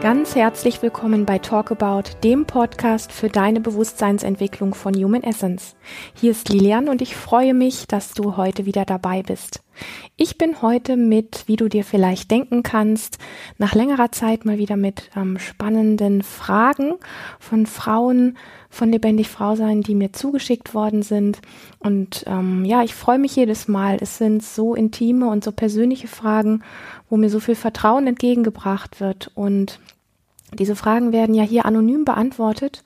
Ganz herzlich willkommen bei Talk About, dem Podcast für deine Bewusstseinsentwicklung von Human Essence. Hier ist Lilian und ich freue mich, dass du heute wieder dabei bist. Ich bin heute mit, wie du dir vielleicht denken kannst, nach längerer Zeit mal wieder mit ähm, spannenden Fragen von Frauen von Lebendig Frau sein, die mir zugeschickt worden sind. Und ähm, ja, ich freue mich jedes Mal. Es sind so intime und so persönliche Fragen, wo mir so viel Vertrauen entgegengebracht wird. Und diese Fragen werden ja hier anonym beantwortet.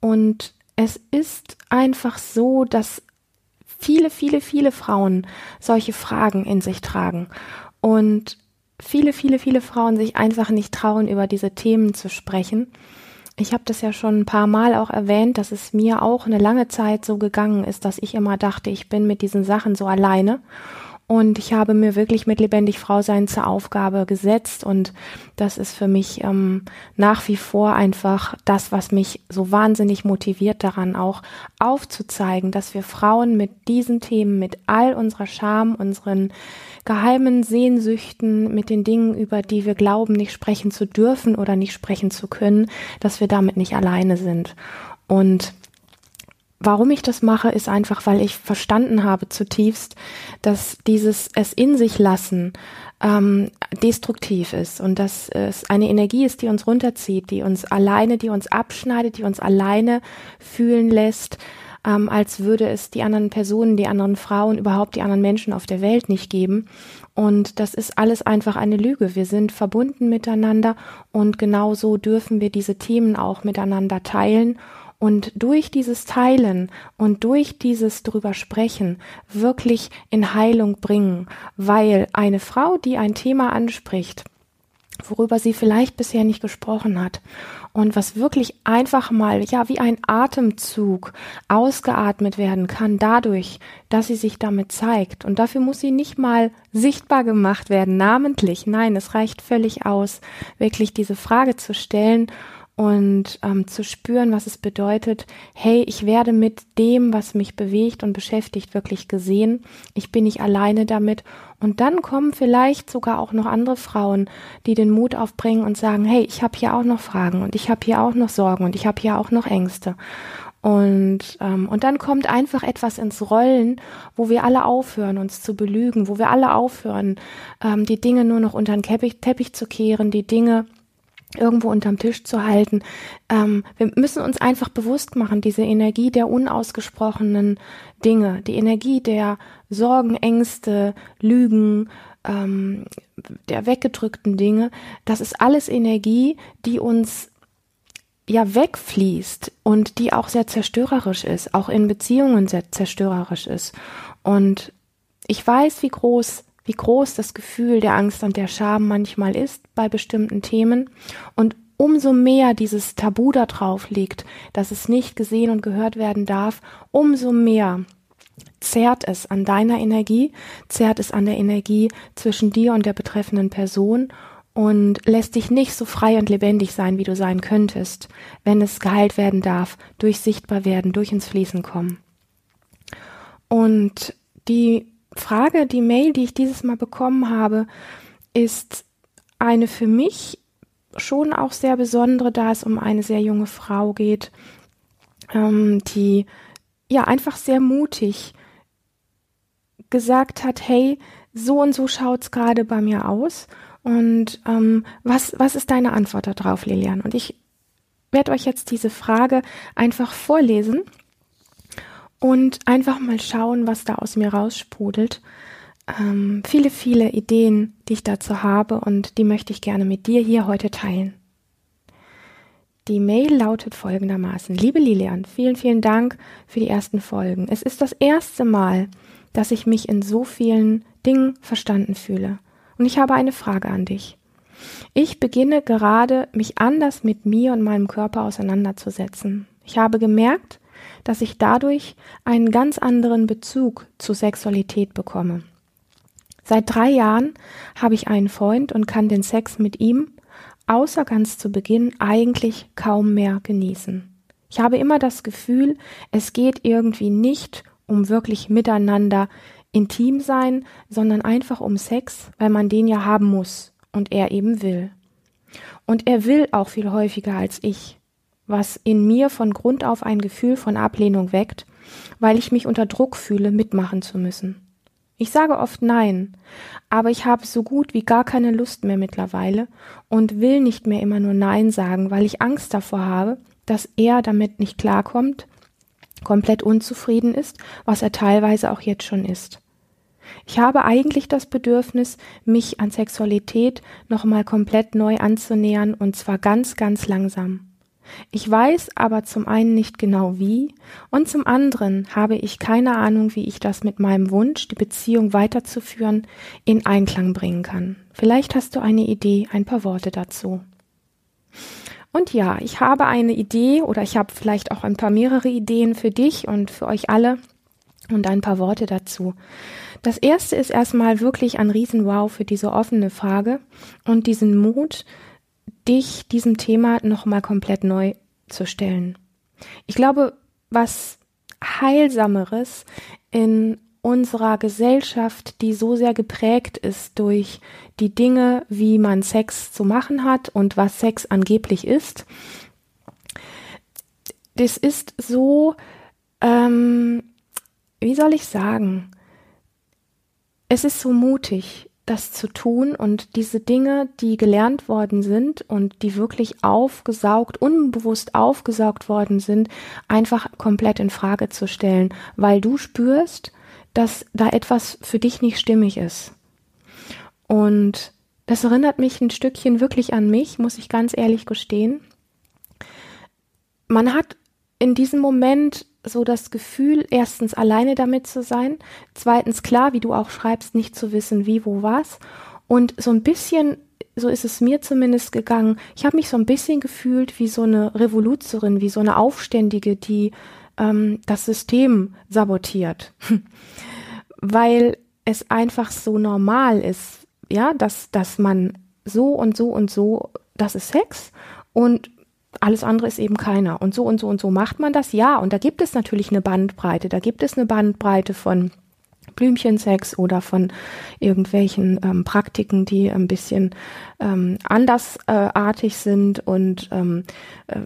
Und es ist einfach so, dass viele, viele, viele Frauen solche Fragen in sich tragen. Und viele, viele, viele Frauen sich einfach nicht trauen, über diese Themen zu sprechen. Ich habe das ja schon ein paar Mal auch erwähnt, dass es mir auch eine lange Zeit so gegangen ist, dass ich immer dachte, ich bin mit diesen Sachen so alleine und ich habe mir wirklich mit lebendig Frau sein zur Aufgabe gesetzt und das ist für mich ähm, nach wie vor einfach das, was mich so wahnsinnig motiviert daran auch aufzuzeigen, dass wir Frauen mit diesen Themen, mit all unserer Scham, unseren geheimen Sehnsüchten, mit den Dingen, über die wir glauben, nicht sprechen zu dürfen oder nicht sprechen zu können, dass wir damit nicht alleine sind. Und Warum ich das mache, ist einfach, weil ich verstanden habe zutiefst, dass dieses es in sich lassen ähm, destruktiv ist und dass es eine Energie ist, die uns runterzieht, die uns alleine, die uns abschneidet, die uns alleine fühlen lässt, ähm, als würde es die anderen Personen, die anderen Frauen, überhaupt die anderen Menschen auf der Welt nicht geben. Und das ist alles einfach eine Lüge. Wir sind verbunden miteinander und genauso dürfen wir diese Themen auch miteinander teilen und durch dieses Teilen und durch dieses drüber sprechen wirklich in Heilung bringen, weil eine Frau, die ein Thema anspricht, worüber sie vielleicht bisher nicht gesprochen hat und was wirklich einfach mal, ja, wie ein Atemzug ausgeatmet werden kann dadurch, dass sie sich damit zeigt. Und dafür muss sie nicht mal sichtbar gemacht werden, namentlich. Nein, es reicht völlig aus, wirklich diese Frage zu stellen und ähm, zu spüren, was es bedeutet, hey, ich werde mit dem, was mich bewegt und beschäftigt, wirklich gesehen. Ich bin nicht alleine damit. Und dann kommen vielleicht sogar auch noch andere Frauen, die den Mut aufbringen und sagen, hey, ich habe hier auch noch Fragen und ich habe hier auch noch Sorgen und ich habe hier auch noch Ängste. Und, ähm, und dann kommt einfach etwas ins Rollen, wo wir alle aufhören, uns zu belügen, wo wir alle aufhören, ähm, die Dinge nur noch unter den Teppich, Teppich zu kehren, die Dinge irgendwo unterm Tisch zu halten. Ähm, wir müssen uns einfach bewusst machen, diese Energie der unausgesprochenen Dinge, die Energie der Sorgen, Ängste, Lügen, ähm, der weggedrückten Dinge, das ist alles Energie, die uns ja wegfließt und die auch sehr zerstörerisch ist, auch in Beziehungen sehr zerstörerisch ist. Und ich weiß, wie groß wie groß das Gefühl der Angst und der Scham manchmal ist bei bestimmten Themen und umso mehr dieses Tabu da drauf liegt, dass es nicht gesehen und gehört werden darf, umso mehr zerrt es an deiner Energie, zerrt es an der Energie zwischen dir und der betreffenden Person und lässt dich nicht so frei und lebendig sein, wie du sein könntest, wenn es geheilt werden darf, durch sichtbar werden, durch ins Fließen kommen. Und die Frage, die Mail, die ich dieses Mal bekommen habe, ist eine für mich schon auch sehr besondere, da es um eine sehr junge Frau geht, ähm, die ja einfach sehr mutig gesagt hat, hey, so und so schaut's gerade bei mir aus. Und ähm, was, was ist deine Antwort darauf, Lilian? Und ich werde euch jetzt diese Frage einfach vorlesen und einfach mal schauen, was da aus mir raussprudelt. Ähm, viele, viele Ideen, die ich dazu habe und die möchte ich gerne mit dir hier heute teilen. Die Mail lautet folgendermaßen. Liebe Lilian, vielen, vielen Dank für die ersten Folgen. Es ist das erste Mal, dass ich mich in so vielen Dingen verstanden fühle. Und ich habe eine Frage an dich. Ich beginne gerade, mich anders mit mir und meinem Körper auseinanderzusetzen. Ich habe gemerkt, dass ich dadurch einen ganz anderen Bezug zu Sexualität bekomme. Seit drei Jahren habe ich einen Freund und kann den Sex mit ihm, außer ganz zu Beginn, eigentlich kaum mehr genießen. Ich habe immer das Gefühl, es geht irgendwie nicht um wirklich miteinander intim sein, sondern einfach um Sex, weil man den ja haben muss und er eben will. Und er will auch viel häufiger als ich, was in mir von Grund auf ein Gefühl von Ablehnung weckt, weil ich mich unter Druck fühle, mitmachen zu müssen. Ich sage oft Nein, aber ich habe so gut wie gar keine Lust mehr mittlerweile und will nicht mehr immer nur Nein sagen, weil ich Angst davor habe, dass er damit nicht klarkommt, komplett unzufrieden ist, was er teilweise auch jetzt schon ist. Ich habe eigentlich das Bedürfnis, mich an Sexualität nochmal komplett neu anzunähern und zwar ganz, ganz langsam. Ich weiß aber zum einen nicht genau wie und zum anderen habe ich keine Ahnung, wie ich das mit meinem Wunsch, die Beziehung weiterzuführen, in Einklang bringen kann. Vielleicht hast du eine Idee, ein paar Worte dazu. Und ja, ich habe eine Idee oder ich habe vielleicht auch ein paar mehrere Ideen für dich und für euch alle und ein paar Worte dazu. Das erste ist erstmal wirklich ein Riesenwow für diese offene Frage und diesen Mut, dich diesem Thema nochmal komplett neu zu stellen. Ich glaube, was Heilsameres in unserer Gesellschaft, die so sehr geprägt ist durch die Dinge, wie man Sex zu machen hat und was Sex angeblich ist. Das ist so, ähm, wie soll ich sagen, es ist so mutig, das zu tun und diese Dinge, die gelernt worden sind und die wirklich aufgesaugt, unbewusst aufgesaugt worden sind, einfach komplett in Frage zu stellen, weil du spürst, dass da etwas für dich nicht stimmig ist. Und das erinnert mich ein Stückchen wirklich an mich, muss ich ganz ehrlich gestehen. Man hat in diesem Moment so das Gefühl, erstens alleine damit zu sein, zweitens klar, wie du auch schreibst, nicht zu wissen, wie, wo, was. Und so ein bisschen, so ist es mir zumindest gegangen, ich habe mich so ein bisschen gefühlt wie so eine Revoluzerin, wie so eine Aufständige, die ähm, das System sabotiert. Weil es einfach so normal ist, ja, dass, dass man so und so und so, das ist Sex und alles andere ist eben keiner. Und so und so und so macht man das, ja. Und da gibt es natürlich eine Bandbreite. Da gibt es eine Bandbreite von Blümchensex oder von irgendwelchen ähm, Praktiken, die ein bisschen ähm, andersartig sind. Und ähm, äh,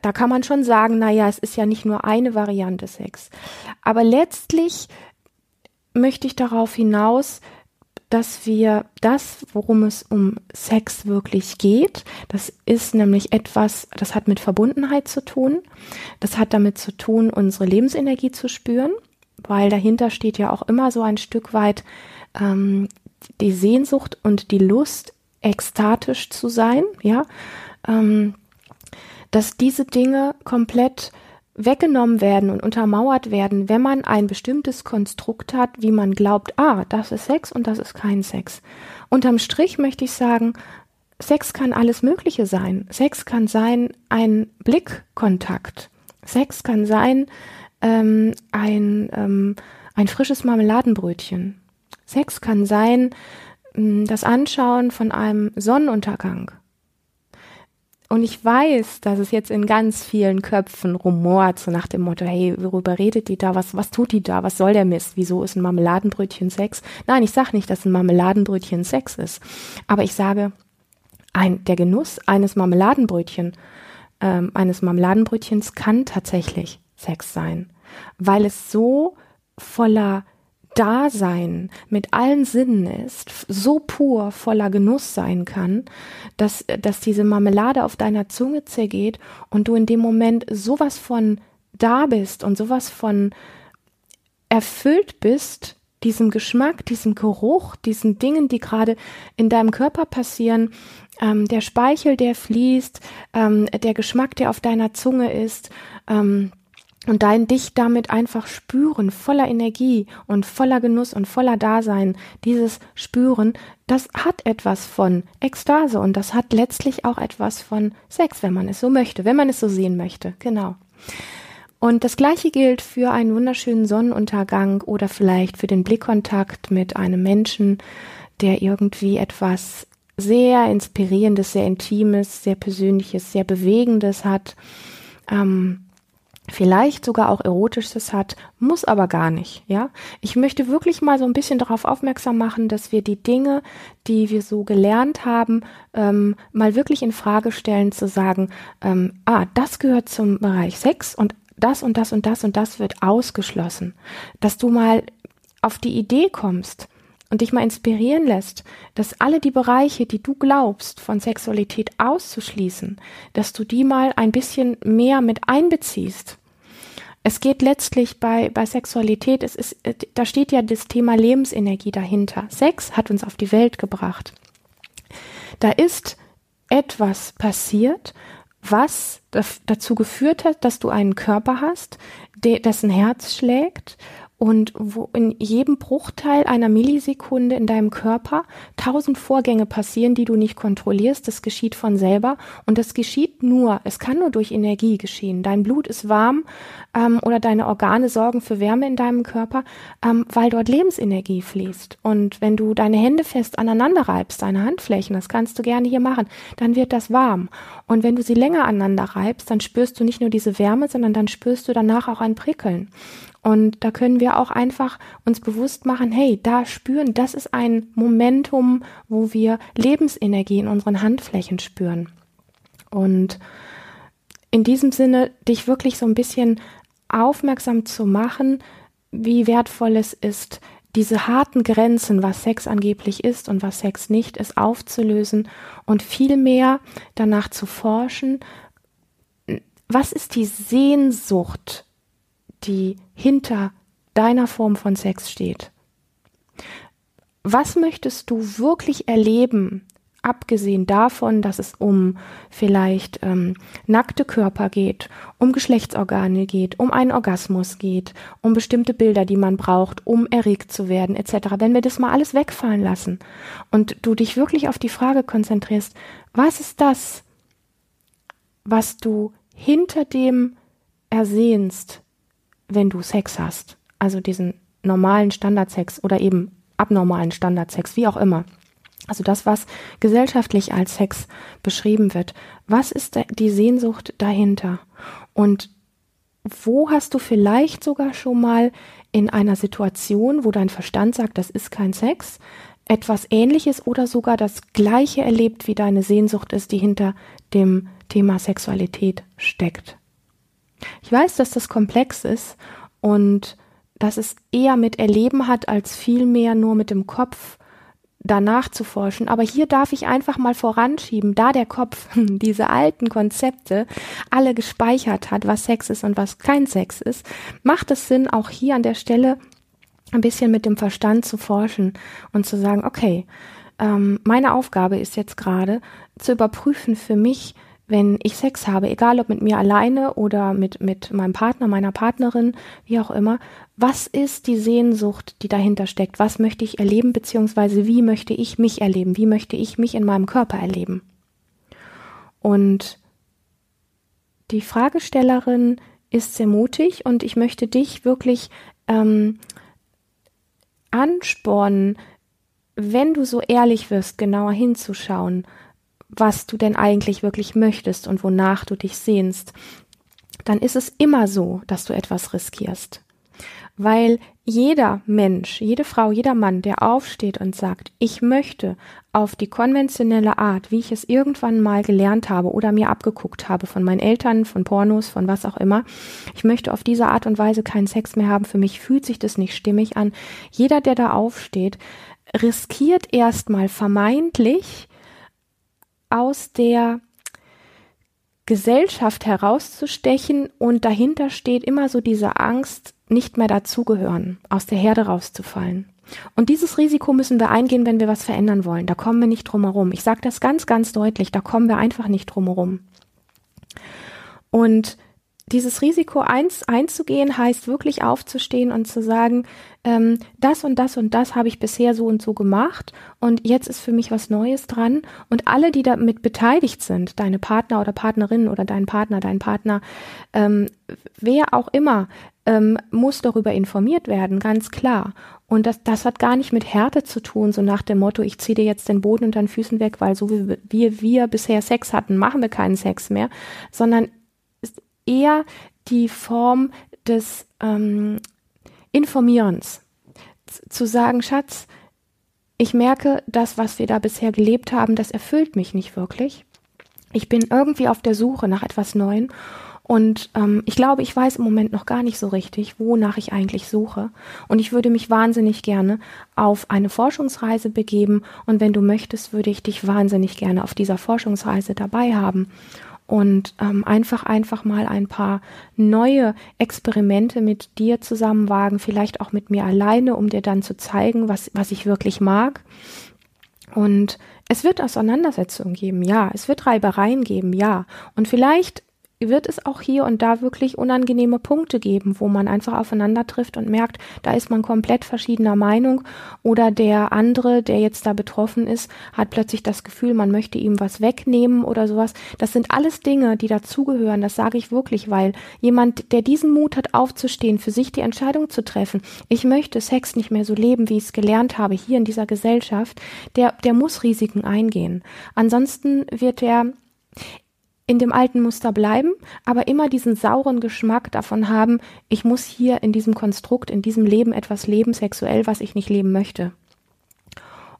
da kann man schon sagen, na ja, es ist ja nicht nur eine Variante Sex. Aber letztlich möchte ich darauf hinaus, dass wir das, worum es um Sex wirklich geht, das ist nämlich etwas, das hat mit Verbundenheit zu tun, das hat damit zu tun, unsere Lebensenergie zu spüren, weil dahinter steht ja auch immer so ein Stück weit ähm, die Sehnsucht und die Lust, ekstatisch zu sein, ja, ähm, dass diese Dinge komplett weggenommen werden und untermauert werden, wenn man ein bestimmtes Konstrukt hat, wie man glaubt, ah, das ist Sex und das ist kein Sex. Unterm Strich möchte ich sagen, Sex kann alles Mögliche sein. Sex kann sein ein Blickkontakt. Sex kann sein ähm, ein, ähm, ein frisches Marmeladenbrötchen. Sex kann sein ähm, das Anschauen von einem Sonnenuntergang. Und ich weiß, dass es jetzt in ganz vielen Köpfen rumort, so nach dem Motto, hey, worüber redet die da? Was, was tut die da? Was soll der Mist? Wieso ist ein Marmeladenbrötchen Sex? Nein, ich sage nicht, dass ein Marmeladenbrötchen Sex ist. Aber ich sage, ein, der Genuss eines Marmeladenbrötchen, ähm, eines Marmeladenbrötchens kann tatsächlich Sex sein, weil es so voller Dasein mit allen Sinnen ist, so pur voller Genuss sein kann, dass, dass diese Marmelade auf deiner Zunge zergeht und du in dem Moment sowas von da bist und sowas von erfüllt bist, diesem Geschmack, diesem Geruch, diesen Dingen, die gerade in deinem Körper passieren, ähm, der Speichel, der fließt, ähm, der Geschmack, der auf deiner Zunge ist, ähm, und dein dich damit einfach spüren, voller Energie und voller Genuss und voller Dasein, dieses Spüren, das hat etwas von Ekstase und das hat letztlich auch etwas von Sex, wenn man es so möchte, wenn man es so sehen möchte, genau. Und das gleiche gilt für einen wunderschönen Sonnenuntergang oder vielleicht für den Blickkontakt mit einem Menschen, der irgendwie etwas sehr inspirierendes, sehr intimes, sehr persönliches, sehr bewegendes hat. Ähm, vielleicht sogar auch erotisches hat, muss aber gar nicht, ja. Ich möchte wirklich mal so ein bisschen darauf aufmerksam machen, dass wir die Dinge, die wir so gelernt haben, ähm, mal wirklich in Frage stellen, zu sagen, ähm, ah, das gehört zum Bereich Sex und das und das und das und das wird ausgeschlossen. Dass du mal auf die Idee kommst, und dich mal inspirieren lässt, dass alle die Bereiche, die du glaubst, von Sexualität auszuschließen, dass du die mal ein bisschen mehr mit einbeziehst. Es geht letztlich bei, bei Sexualität, es ist, da steht ja das Thema Lebensenergie dahinter. Sex hat uns auf die Welt gebracht. Da ist etwas passiert, was dazu geführt hat, dass du einen Körper hast, dessen Herz schlägt und wo in jedem Bruchteil einer Millisekunde in deinem Körper tausend Vorgänge passieren, die du nicht kontrollierst. Das geschieht von selber und das geschieht nur, es kann nur durch Energie geschehen. Dein Blut ist warm ähm, oder deine Organe sorgen für Wärme in deinem Körper, ähm, weil dort Lebensenergie fließt. Und wenn du deine Hände fest aneinander reibst, deine Handflächen, das kannst du gerne hier machen, dann wird das warm. Und wenn du sie länger aneinander reibst, dann spürst du nicht nur diese Wärme, sondern dann spürst du danach auch ein Prickeln. Und da können wir auch einfach uns bewusst machen, hey, da spüren, das ist ein Momentum, wo wir Lebensenergie in unseren Handflächen spüren. Und in diesem Sinne, dich wirklich so ein bisschen aufmerksam zu machen, wie wertvoll es ist, diese harten Grenzen, was Sex angeblich ist und was Sex nicht ist, aufzulösen und viel mehr danach zu forschen, was ist die Sehnsucht die hinter deiner Form von Sex steht. Was möchtest du wirklich erleben, abgesehen davon, dass es um vielleicht ähm, nackte Körper geht, um Geschlechtsorgane geht, um einen Orgasmus geht, um bestimmte Bilder, die man braucht, um erregt zu werden, etc. Wenn wir das mal alles wegfallen lassen und du dich wirklich auf die Frage konzentrierst, was ist das, was du hinter dem ersehnst, wenn du Sex hast, also diesen normalen Standardsex oder eben abnormalen Standardsex, wie auch immer. Also das, was gesellschaftlich als Sex beschrieben wird. Was ist die Sehnsucht dahinter? Und wo hast du vielleicht sogar schon mal in einer Situation, wo dein Verstand sagt, das ist kein Sex, etwas Ähnliches oder sogar das Gleiche erlebt, wie deine Sehnsucht ist, die hinter dem Thema Sexualität steckt? Ich weiß, dass das komplex ist und dass es eher mit Erleben hat, als vielmehr nur mit dem Kopf danach zu forschen. Aber hier darf ich einfach mal voranschieben, da der Kopf diese alten Konzepte alle gespeichert hat, was Sex ist und was kein Sex ist, macht es Sinn, auch hier an der Stelle ein bisschen mit dem Verstand zu forschen und zu sagen, okay, ähm, meine Aufgabe ist jetzt gerade zu überprüfen für mich, wenn ich Sex habe, egal ob mit mir alleine oder mit, mit meinem Partner, meiner Partnerin, wie auch immer, was ist die Sehnsucht, die dahinter steckt? Was möchte ich erleben, beziehungsweise wie möchte ich mich erleben? Wie möchte ich mich in meinem Körper erleben? Und die Fragestellerin ist sehr mutig und ich möchte dich wirklich ähm, anspornen, wenn du so ehrlich wirst, genauer hinzuschauen, was du denn eigentlich wirklich möchtest und wonach du dich sehnst, dann ist es immer so, dass du etwas riskierst. Weil jeder Mensch, jede Frau, jeder Mann, der aufsteht und sagt, ich möchte auf die konventionelle Art, wie ich es irgendwann mal gelernt habe oder mir abgeguckt habe von meinen Eltern, von Pornos, von was auch immer, ich möchte auf diese Art und Weise keinen Sex mehr haben, für mich fühlt sich das nicht stimmig an. Jeder, der da aufsteht, riskiert erstmal vermeintlich aus der Gesellschaft herauszustechen und dahinter steht immer so diese Angst, nicht mehr dazugehören, aus der Herde rauszufallen. Und dieses Risiko müssen wir eingehen, wenn wir was verändern wollen. Da kommen wir nicht drum herum. Ich sage das ganz, ganz deutlich, da kommen wir einfach nicht drum herum. Und dieses Risiko eins, einzugehen, heißt wirklich aufzustehen und zu sagen, ähm, das und das und das habe ich bisher so und so gemacht und jetzt ist für mich was Neues dran. Und alle, die damit beteiligt sind, deine Partner oder Partnerin oder dein Partner, dein Partner, ähm, wer auch immer, ähm, muss darüber informiert werden, ganz klar. Und das, das hat gar nicht mit Härte zu tun, so nach dem Motto, ich ziehe dir jetzt den Boden unter den Füßen weg, weil so wie wir, wir bisher Sex hatten, machen wir keinen Sex mehr, sondern eher die Form des ähm, Informierens. zu sagen, Schatz, ich merke, das, was wir da bisher gelebt haben, das erfüllt mich nicht wirklich. Ich bin irgendwie auf der Suche nach etwas Neuem und ähm, ich glaube, ich weiß im Moment noch gar nicht so richtig, wonach ich eigentlich suche. Und ich würde mich wahnsinnig gerne auf eine Forschungsreise begeben. Und wenn du möchtest, würde ich dich wahnsinnig gerne auf dieser Forschungsreise dabei haben. Und ähm, einfach, einfach mal ein paar neue Experimente mit dir zusammen wagen, vielleicht auch mit mir alleine, um dir dann zu zeigen, was, was ich wirklich mag. Und es wird Auseinandersetzungen geben, ja. Es wird Reibereien geben, ja. Und vielleicht wird es auch hier und da wirklich unangenehme Punkte geben, wo man einfach aufeinander trifft und merkt, da ist man komplett verschiedener Meinung oder der andere, der jetzt da betroffen ist, hat plötzlich das Gefühl, man möchte ihm was wegnehmen oder sowas. Das sind alles Dinge, die dazugehören, das sage ich wirklich, weil jemand, der diesen Mut hat, aufzustehen, für sich die Entscheidung zu treffen, ich möchte Sex nicht mehr so leben, wie ich es gelernt habe hier in dieser Gesellschaft, der, der muss Risiken eingehen. Ansonsten wird er in dem alten Muster bleiben, aber immer diesen sauren Geschmack davon haben, ich muss hier in diesem Konstrukt, in diesem Leben etwas leben, sexuell, was ich nicht leben möchte.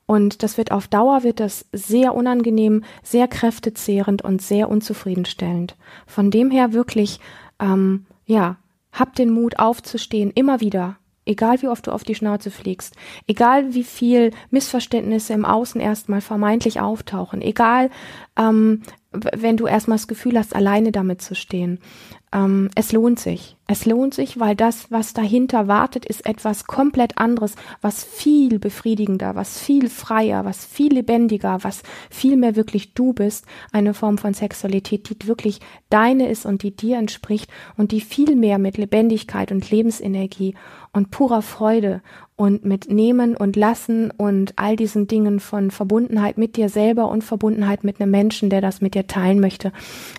Und das wird auf Dauer wird das sehr unangenehm, sehr kräftezehrend und sehr unzufriedenstellend. Von dem her wirklich, ähm, ja, hab den Mut aufzustehen, immer wieder, egal wie oft du auf die Schnauze fliegst, egal wie viel Missverständnisse im Außen erstmal vermeintlich auftauchen, egal ähm, wenn du erstmal das Gefühl hast, alleine damit zu stehen. Ähm, es lohnt sich. Es lohnt sich, weil das, was dahinter wartet, ist etwas komplett anderes, was viel befriedigender, was viel freier, was viel lebendiger, was viel mehr wirklich du bist. Eine Form von Sexualität, die wirklich deine ist und die dir entspricht und die viel mehr mit Lebendigkeit und Lebensenergie und purer Freude und mit Nehmen und Lassen und all diesen Dingen von Verbundenheit mit dir selber und Verbundenheit mit einem Menschen, der das mit dir teilen möchte,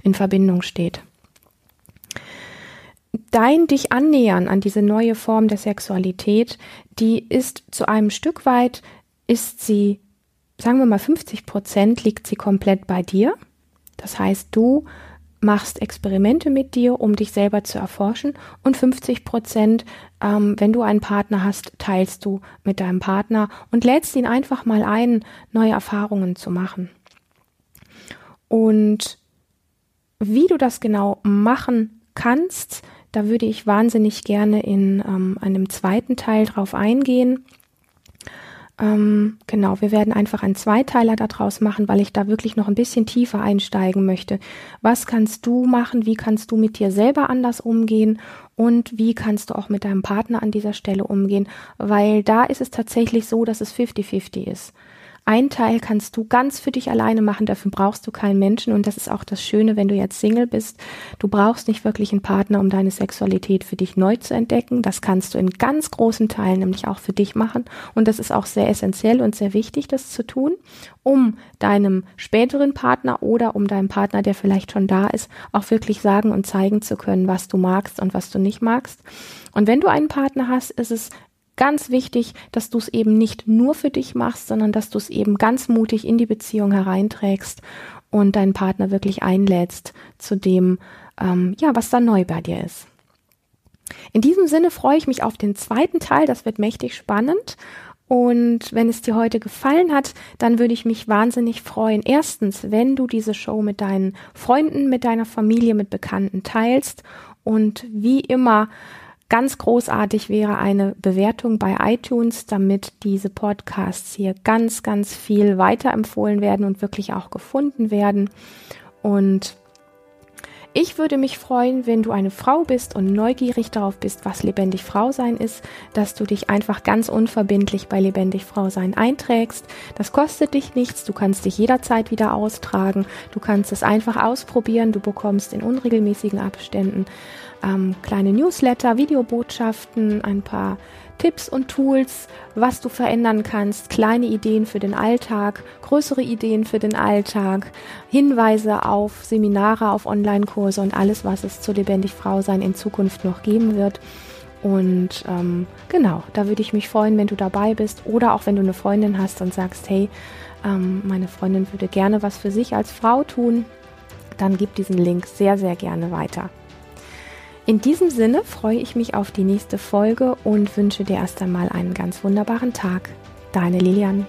in Verbindung steht. Dein dich annähern an diese neue Form der Sexualität, die ist zu einem Stück weit, ist sie, sagen wir mal 50 Prozent, liegt sie komplett bei dir. Das heißt, du machst Experimente mit dir, um dich selber zu erforschen und 50 Prozent, ähm, wenn du einen Partner hast, teilst du mit deinem Partner und lädst ihn einfach mal ein, neue Erfahrungen zu machen. Und wie du das genau machen kannst, da würde ich wahnsinnig gerne in ähm, einem zweiten Teil drauf eingehen. Ähm, genau, wir werden einfach einen Zweiteiler daraus machen, weil ich da wirklich noch ein bisschen tiefer einsteigen möchte. Was kannst du machen? Wie kannst du mit dir selber anders umgehen? Und wie kannst du auch mit deinem Partner an dieser Stelle umgehen? Weil da ist es tatsächlich so, dass es 50-50 ist. Ein Teil kannst du ganz für dich alleine machen, dafür brauchst du keinen Menschen und das ist auch das Schöne, wenn du jetzt Single bist. Du brauchst nicht wirklich einen Partner, um deine Sexualität für dich neu zu entdecken. Das kannst du in ganz großen Teilen nämlich auch für dich machen und das ist auch sehr essentiell und sehr wichtig, das zu tun, um deinem späteren Partner oder um deinem Partner, der vielleicht schon da ist, auch wirklich sagen und zeigen zu können, was du magst und was du nicht magst. Und wenn du einen Partner hast, ist es ganz wichtig, dass du es eben nicht nur für dich machst, sondern dass du es eben ganz mutig in die Beziehung hereinträgst und deinen Partner wirklich einlädst zu dem, ähm, ja, was da neu bei dir ist. In diesem Sinne freue ich mich auf den zweiten Teil. Das wird mächtig spannend. Und wenn es dir heute gefallen hat, dann würde ich mich wahnsinnig freuen. Erstens, wenn du diese Show mit deinen Freunden, mit deiner Familie, mit Bekannten teilst. Und wie immer, Ganz großartig wäre eine Bewertung bei iTunes, damit diese Podcasts hier ganz, ganz viel weiterempfohlen werden und wirklich auch gefunden werden. Und ich würde mich freuen, wenn du eine Frau bist und neugierig darauf bist, was lebendig Frau sein ist, dass du dich einfach ganz unverbindlich bei lebendig Frau sein einträgst. Das kostet dich nichts, du kannst dich jederzeit wieder austragen, du kannst es einfach ausprobieren, du bekommst in unregelmäßigen Abständen ähm, kleine Newsletter, Videobotschaften, ein paar Tipps und Tools, was du verändern kannst, kleine Ideen für den Alltag, größere Ideen für den Alltag, Hinweise auf Seminare, auf Online-Kurse und alles, was es zu lebendig Frau sein in Zukunft noch geben wird. Und ähm, genau, da würde ich mich freuen, wenn du dabei bist oder auch wenn du eine Freundin hast und sagst, hey, ähm, meine Freundin würde gerne was für sich als Frau tun, dann gib diesen Link sehr, sehr gerne weiter. In diesem Sinne freue ich mich auf die nächste Folge und wünsche dir erst einmal einen ganz wunderbaren Tag. Deine Lilian.